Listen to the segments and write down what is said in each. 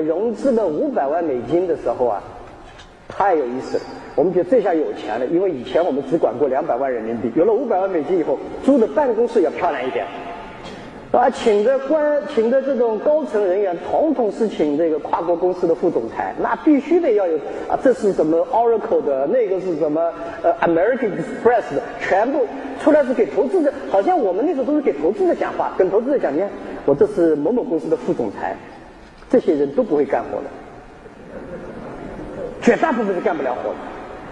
融资了五百万美金的时候啊，太有意思了。我们觉得这下有钱了，因为以前我们只管过两百万人民币，有了五百万美金以后，租的办公室要漂亮一点。啊，请的官，请的这种高层人员，统统是请这个跨国公司的副总裁，那必须得要有啊，这是什么 Oracle 的，那个是什么呃 American Express 的，全部出来是给投资者，好像我们那时候都是给投资者讲话，跟投资者讲，你看我这是某某公司的副总裁，这些人都不会干活的，绝大部分是干不了活的。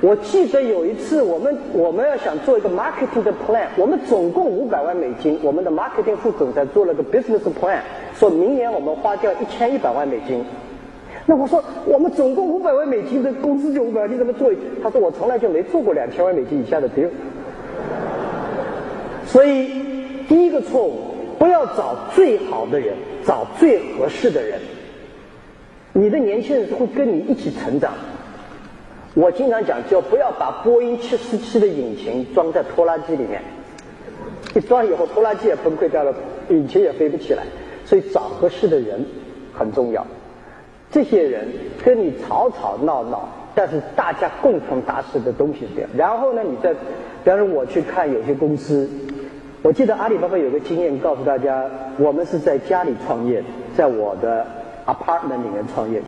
我记得有一次，我们我们要想做一个 marketing 的 plan，我们总共五百万美金，我们的 marketing 副总裁做了个 business plan，说明年我们花掉一千一百万美金。那我说我们总共五百万美金的工资就五百万，你怎么做？他说我从来就没做过两千万美金以下的 deal。所以第一个错误，不要找最好的人，找最合适的人。你的年轻人会跟你一起成长。我经常讲，就不要把波音七四七的引擎装在拖拉机里面，一装以后拖拉机也崩溃掉了，引擎也飞不起来。所以找合适的人很重要。这些人跟你吵吵闹闹，但是大家共同达成的东西是这样。然后呢，你再，比方说我去看有些公司，我记得阿里巴巴有个经验告诉大家，我们是在家里创业，在我的 apartment 里面创业。